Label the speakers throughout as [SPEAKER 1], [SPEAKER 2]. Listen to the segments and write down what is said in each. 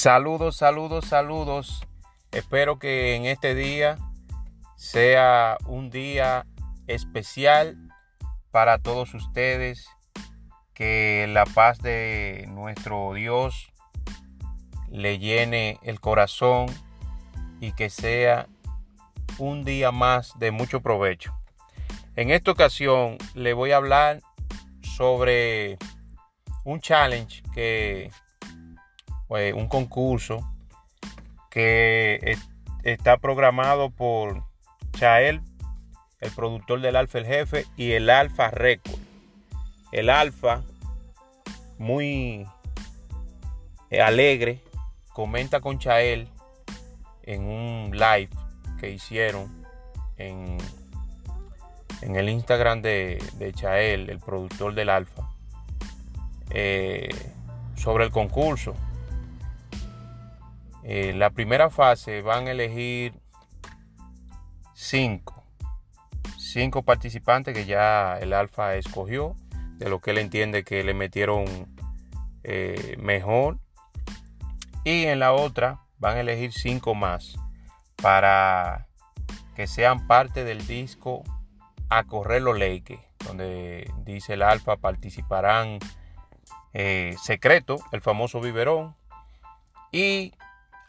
[SPEAKER 1] Saludos, saludos, saludos. Espero que en este día sea un día especial para todos ustedes. Que la paz de nuestro Dios le llene el corazón y que sea un día más de mucho provecho. En esta ocasión le voy a hablar sobre un challenge que pues, un concurso que está programado por Chael, el productor del Alfa el Jefe, y el Alfa Record. El Alfa, muy alegre, comenta con Chael en un live que hicieron en, el Instagram de, de, Chael, el productor del Alfa, eh, sobre el concurso. Eh, la primera fase van a elegir cinco, cinco participantes que ya el Alfa escogió, de lo que él entiende que le metieron eh, mejor. Y en la otra van a elegir cinco más para que sean parte del disco A Correr los Leques, donde dice el Alfa participarán eh, Secreto, el famoso biberón, y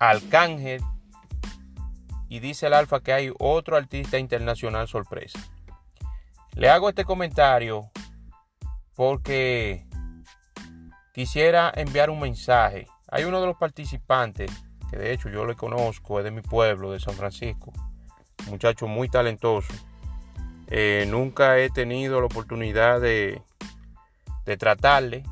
[SPEAKER 1] Arcángel y dice el Alfa que hay otro artista internacional sorpresa. Le hago este comentario porque quisiera enviar un mensaje. Hay uno de los participantes, que de hecho yo le conozco, es de mi pueblo, de San Francisco, un muchacho muy talentoso. Eh, nunca he tenido la oportunidad de, de tratarle,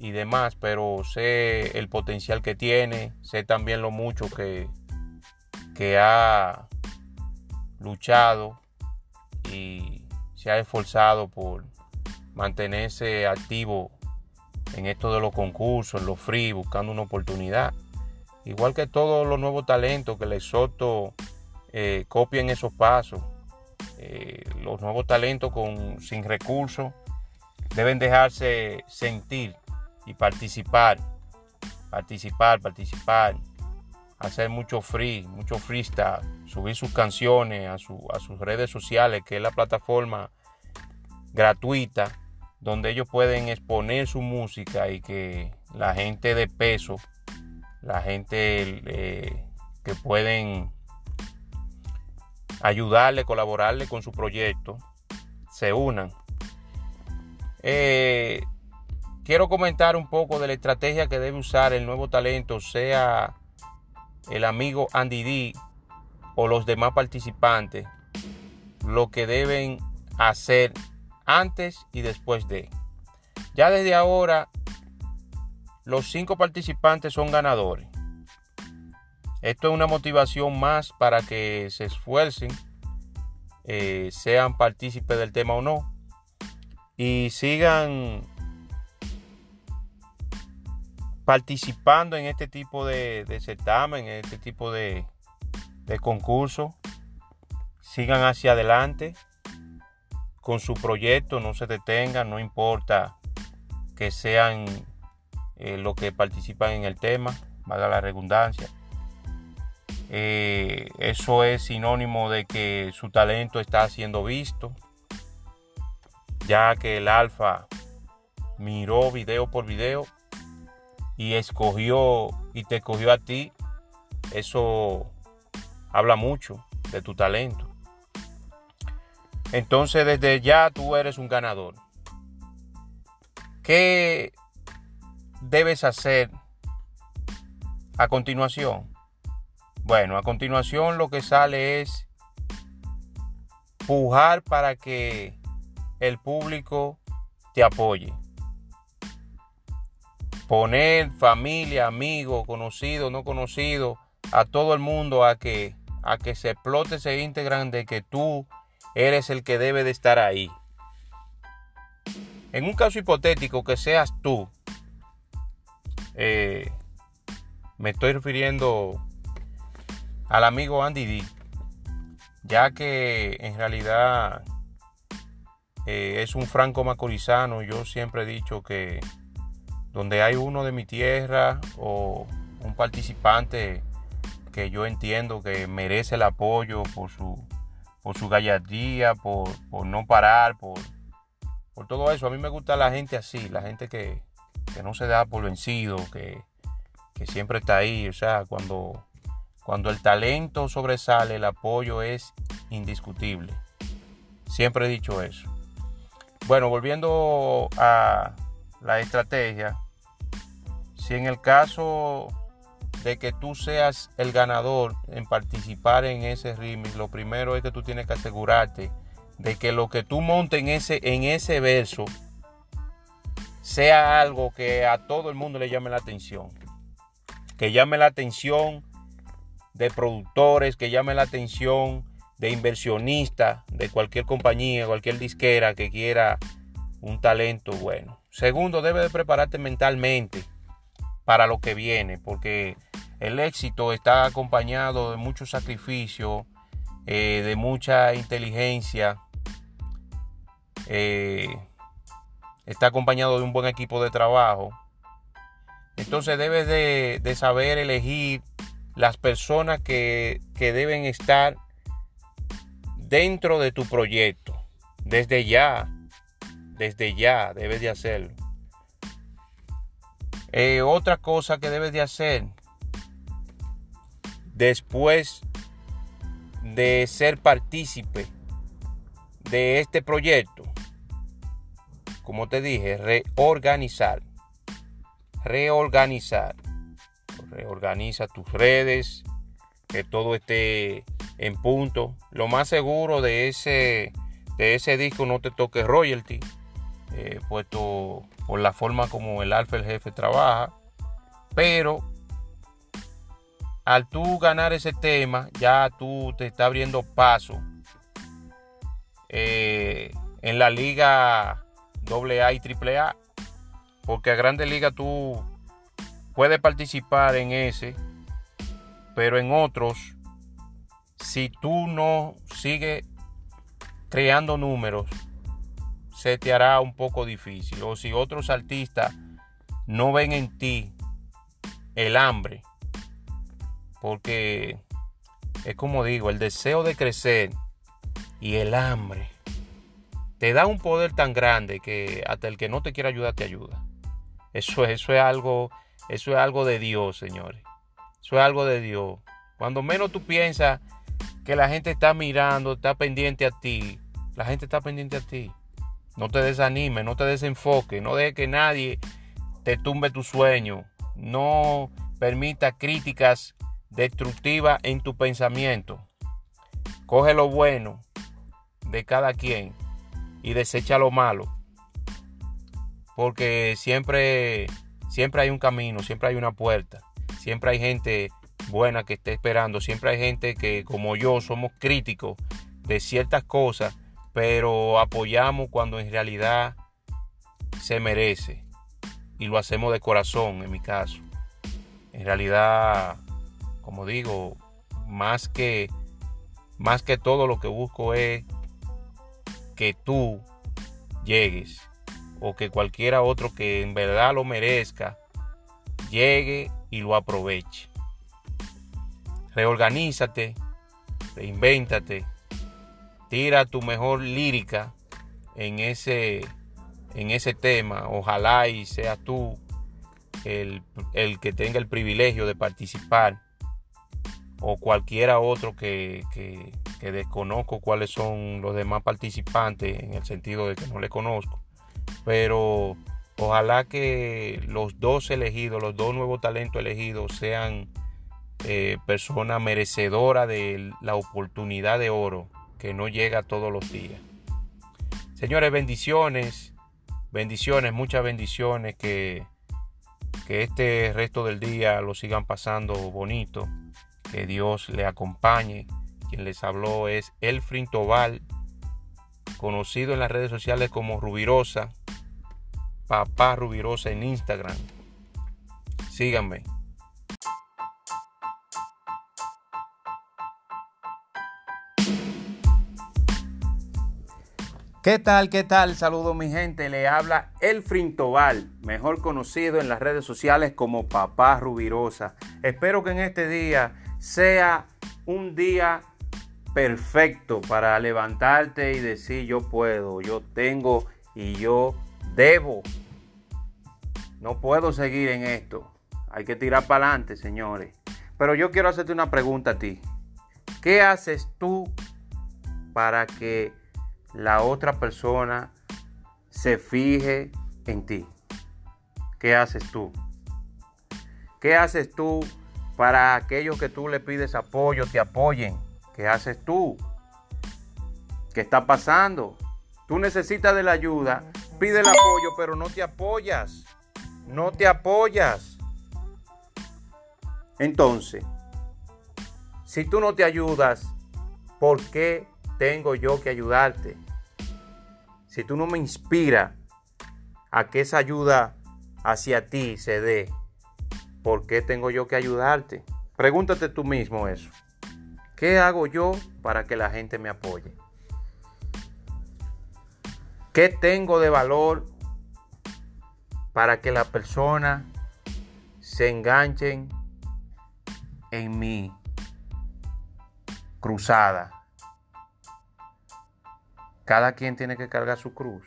[SPEAKER 1] y demás, pero sé el potencial que tiene, sé también lo mucho que, que ha luchado y se ha esforzado por mantenerse activo en esto de los concursos, en los free, buscando una oportunidad. Igual que todos los nuevos talentos que les soto eh, copien esos pasos. Eh, los nuevos talentos con, sin recursos deben dejarse sentir y participar, participar, participar, hacer mucho free, mucho freestyle, subir sus canciones a, a sus redes sociales, que es la plataforma gratuita donde ellos pueden exponer su música y que la gente de peso, la gente eh, que pueden ayudarle, colaborarle con su proyecto, se unan. Eh, quiero comentar un poco de la estrategia que debe usar el nuevo talento, sea el amigo Andy D o los demás participantes, lo que deben hacer antes y después de. Ya desde ahora, los cinco participantes son ganadores. Esto es una motivación más para que se esfuercen, eh, sean partícipes del tema o no, y sigan participando en este tipo de, certamen, en este tipo de, concurso. Sigan hacia adelante con su proyecto, no se detengan, no importa que sean eh, los que participan en el tema, valga la redundancia. Eh, eso es sinónimo de que su talento está siendo visto, ya que el alfa miró video por video y escogió y te escogió a ti, eso habla mucho de tu talento. Entonces desde ya tú eres un ganador. ¿Qué debes hacer a continuación? Bueno, a continuación lo que sale es pujar para que el público te apoye poner familia, amigos, conocido, no conocido, a todo el mundo a que, a que se explote, se integran de que tú eres el que debe de estar ahí. En un caso hipotético que seas tú, eh, me estoy refiriendo al amigo Andy D, ya que en realidad eh, es un franco macorizano, yo siempre he dicho que donde hay uno de mi tierra o un participante que yo entiendo que merece el apoyo por su, por su gallardía, por, no parar, por, por todo eso. A mí me gusta la gente así, la gente que, no se da por vencido, que, que, siempre está ahí. O sea, cuando, cuando el talento sobresale, el apoyo es indiscutible. Siempre he dicho eso. Bueno, volviendo a la estrategia, si en el caso de que tú seas el ganador en participar en ese remix, lo primero es que tú tienes que asegurarte de que lo que tú montes en ese, en ese verso sea algo que a todo el mundo le llame la atención. Que llame la atención de productores, que llame la atención de inversionistas de cualquier compañía, cualquier disquera que quiera un talento bueno. Segundo, debe de prepararte mentalmente para lo que viene, porque el éxito está acompañado de mucho sacrificio, eh, de mucha inteligencia, eh, está acompañado de un buen equipo de trabajo. Entonces debes de, saber elegir las personas que, que deben estar dentro de tu proyecto. Desde ya, desde ya debes de hacerlo. Eh, otra cosa que debes de hacer después de ser partícipe de este proyecto, como te dije, reorganizar. Reorganizar. Reorganiza tus redes, que todo esté en punto. Lo más seguro de ese, de ese disco no te toque royalty, eh, puesto por la forma como el alfa el jefe trabaja. Pero al tú ganar ese tema, ya tú te está abriendo paso eh, en la liga AA y AAA. Porque a Grande Liga tú puedes participar en ese, pero en otros, si tú no sigues creando números, se te hará un poco difícil. O si otros artistas no ven en ti el hambre porque es como digo, el deseo de crecer y el hambre te da un poder tan grande que hasta el que no te quiere ayudar te ayuda. Eso, eso es algo, eso es algo de Dios, señores. Eso es algo de Dios. Cuando menos tú piensas que la gente está mirando, está pendiente a ti, la gente está pendiente a ti. No te desanimes, no te desenfoques, no dejes que nadie te tumbe tu sueño. No permita críticas destructiva en tu pensamiento. Coge lo bueno de cada quien y desecha lo malo. Porque siempre, siempre hay un camino, siempre hay una puerta. Siempre hay gente buena que esté esperando. Siempre hay gente que, como yo, somos críticos de ciertas cosas, pero apoyamos cuando en realidad se merece. Y lo hacemos de corazón, en mi caso. En realidad como digo, más que, más que todo lo que busco es que tú llegues o que cualquiera otro que en verdad lo merezca llegue y lo aproveche. Reorganízate, reinvéntate, tira tu mejor lírica en ese, en ese tema. Ojalá y sea tú el, el que tenga el privilegio de participar o cualquiera otro que, desconozco cuáles son los demás participantes en el sentido de que no le conozco. Pero ojalá que los dos elegidos, los dos nuevos talentos elegidos sean eh, personas merecedoras de la oportunidad de oro que no llega todos los días. Señores, bendiciones, bendiciones, muchas bendiciones, que, que este resto del día lo sigan pasando bonito que Dios le acompañe. Quien les habló es Elfrin Tobal, conocido en las redes sociales como Rubirosa, papá Rubirosa en Instagram. Síganme. ¿Qué tal? ¿Qué tal? Saludo mi gente. Le habla El Frintobal, mejor conocido en las redes sociales como Papá Rubirosa. Espero que en este día sea un día perfecto para levantarte y decir yo puedo, yo tengo y yo debo. No puedo seguir en esto. Hay que tirar para adelante, señores. Pero yo quiero hacerte una pregunta a ti. ¿Qué haces tú para que la otra persona se fije en ti. ¿Qué haces tú? ¿Qué haces tú para aquellos que tú le pides apoyo te apoyen? ¿Qué haces tú? ¿Qué está pasando? Tú necesitas de la ayuda, pide el apoyo, pero no te apoyas. No te apoyas. Entonces, si tú no te ayudas, ¿por qué tengo yo que ayudarte? Si tú no me inspiras a que esa ayuda hacia ti se dé, ¿por qué tengo yo que ayudarte? Pregúntate tú mismo eso. ¿Qué hago yo para que la gente me apoye? ¿Qué tengo de valor para que la persona se enganchen en mi cruzada? Cada quien tiene que cargar su cruz.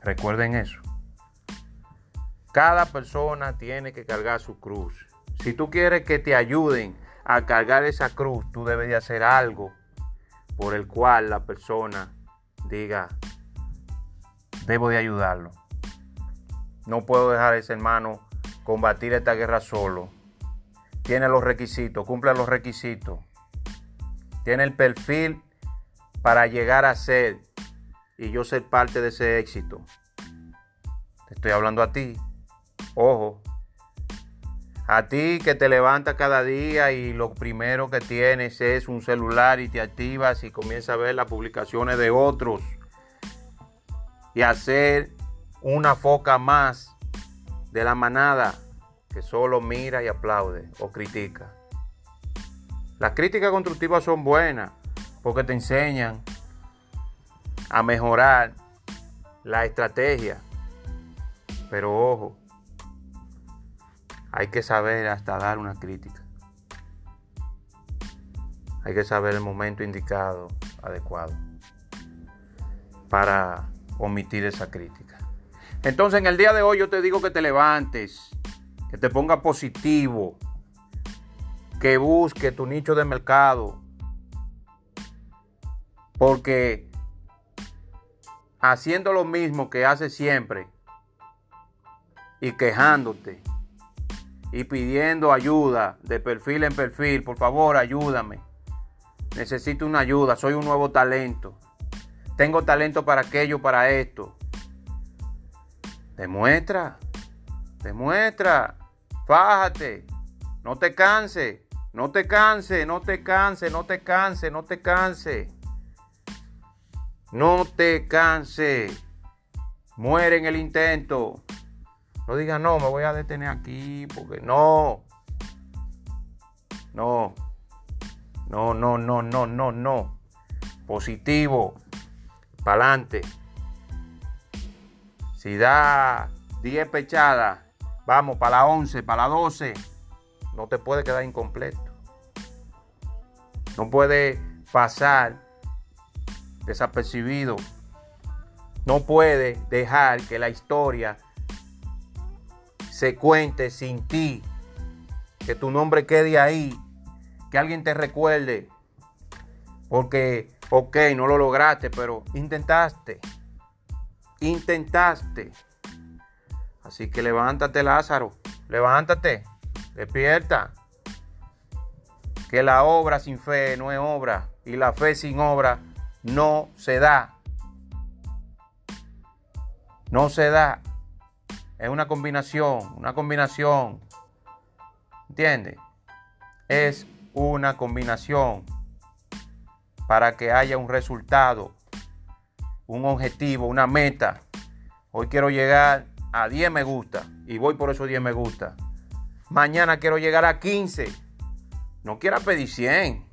[SPEAKER 1] Recuerden eso. Cada persona tiene que cargar su cruz. Si tú quieres que te ayuden a cargar esa cruz, tú debes de hacer algo por el cual la persona diga, debo de ayudarlo. No puedo dejar a ese hermano combatir esta guerra solo. Tiene los requisitos, cumple los requisitos. Tiene el perfil para llegar a ser y yo ser parte de ese éxito. Te estoy hablando a ti. Ojo. A ti que te levantas cada día y lo primero que tienes es un celular y te activas y comienzas a ver las publicaciones de otros y hacer una foca más de la manada que solo mira y aplaude o critica. Las críticas constructivas son buenas, porque te enseñan a mejorar la estrategia. Pero ojo, hay que saber hasta dar una crítica. Hay que saber el momento indicado, adecuado, para omitir esa crítica. Entonces en el día de hoy yo te digo que te levantes, que te ponga positivo, que busque tu nicho de mercado, porque haciendo lo mismo que hace siempre y quejándote y pidiendo ayuda de perfil en perfil, por favor ayúdame. Necesito una ayuda, soy un nuevo talento. Tengo talento para aquello, para esto. Demuestra, demuestra, fájate, no te canse, no te canse, no te canse, no te canse, no te canse. No te canse. Muere en el intento. No digas, no, me voy a detener aquí porque no. No. No, no, no, no, no, no. Positivo. Para adelante. Si da 10 pechadas, vamos para la 11, para la 12. No te puede quedar incompleto. No puede pasar desapercibido. No puede dejar que la historia se cuente sin ti. Que tu nombre quede ahí. Que alguien te recuerde. Porque, ok, no lo lograste, pero intentaste. Intentaste. Así que levántate, Lázaro. Levántate. Despierta. Que la obra sin fe no es obra. Y la fe sin obra no se da. No se da. Es una combinación, una combinación. ¿Entiendes? Es una combinación para que haya un resultado, un objetivo, una meta. Hoy quiero llegar a 10 me gusta y voy por esos 10 me gusta. Mañana quiero llegar a 15. No quiero pedir 100.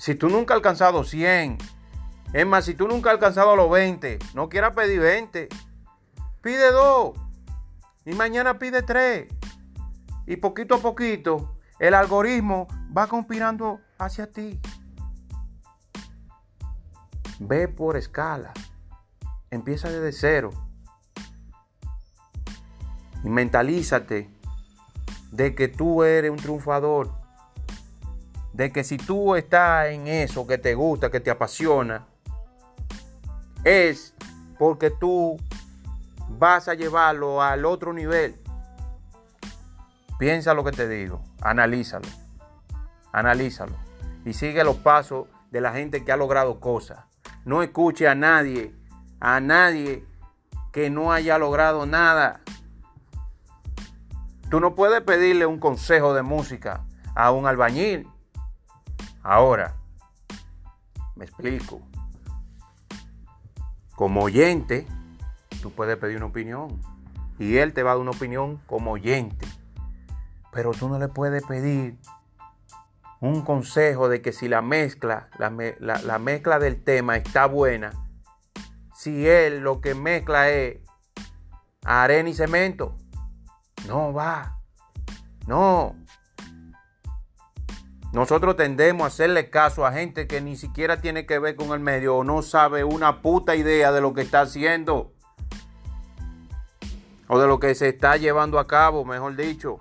[SPEAKER 1] Si tú nunca has alcanzado 100, Es más, si tú nunca has alcanzado los 20, no quieras pedir 20. Pide 2. Y mañana pide 3. Y poquito a poquito, el algoritmo va conspirando hacia ti. Ve por escala. Empieza desde cero. Y mentalízate de que tú eres un triunfador. De que si tú estás en eso que te gusta, que te apasiona, es porque tú vas a llevarlo al otro nivel. Piensa lo que te digo, analízalo, analízalo y sigue los pasos de la gente que ha logrado cosas. No escuche a nadie, a nadie que no haya logrado nada. Tú no puedes pedirle un consejo de música a un albañil. Ahora, me explico. Como oyente, tú puedes pedir una opinión. Y él te va a dar una opinión como oyente. Pero tú no le puedes pedir un consejo de que si la mezcla, la, la, mezcla del tema está buena, si él lo que mezcla es arena y cemento, no va. No. Nosotros tendemos a hacerle caso a gente que ni siquiera tiene que ver con el medio o no sabe una puta idea de lo que está haciendo. O de lo que se está llevando a cabo, mejor dicho.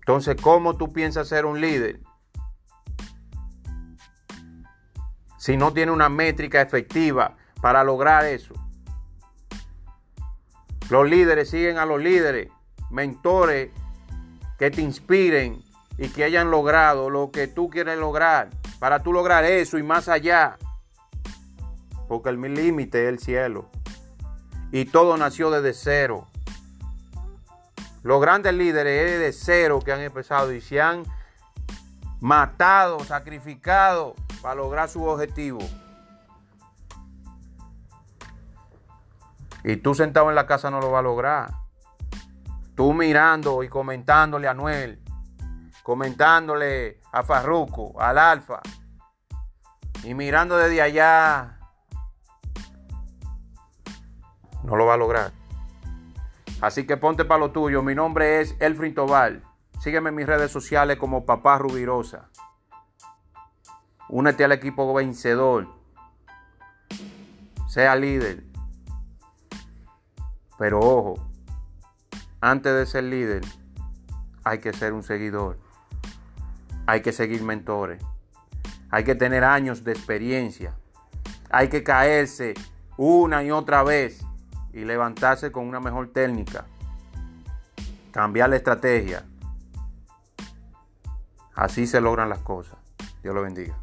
[SPEAKER 1] Entonces, ¿cómo tú piensas ser un líder? Si no tiene una métrica efectiva para lograr eso. Los líderes siguen a los líderes, mentores que te inspiren y que hayan logrado lo que tú quieres lograr. Para tú lograr eso y más allá. Porque el límite es el cielo. Y todo nació desde cero. Los grandes líderes es de cero que han empezado y se han matado, sacrificado para lograr su objetivo. Y tú sentado en la casa no lo vas a lograr. Tú mirando y comentándole a Noel, comentándole a Farruco, al Alfa, y mirando desde allá, no lo va a lograr. Así que ponte para lo tuyo. Mi nombre es Elfrin Tobal. Sígueme en mis redes sociales como Papá Rubirosa. Únete al equipo vencedor. Sea líder. Pero ojo, antes de ser líder, hay que ser un seguidor. Hay que seguir mentores. Hay que tener años de experiencia. Hay que caerse una y otra vez y levantarse con una mejor técnica. Cambiar la estrategia. Así se logran las cosas. Dios lo bendiga.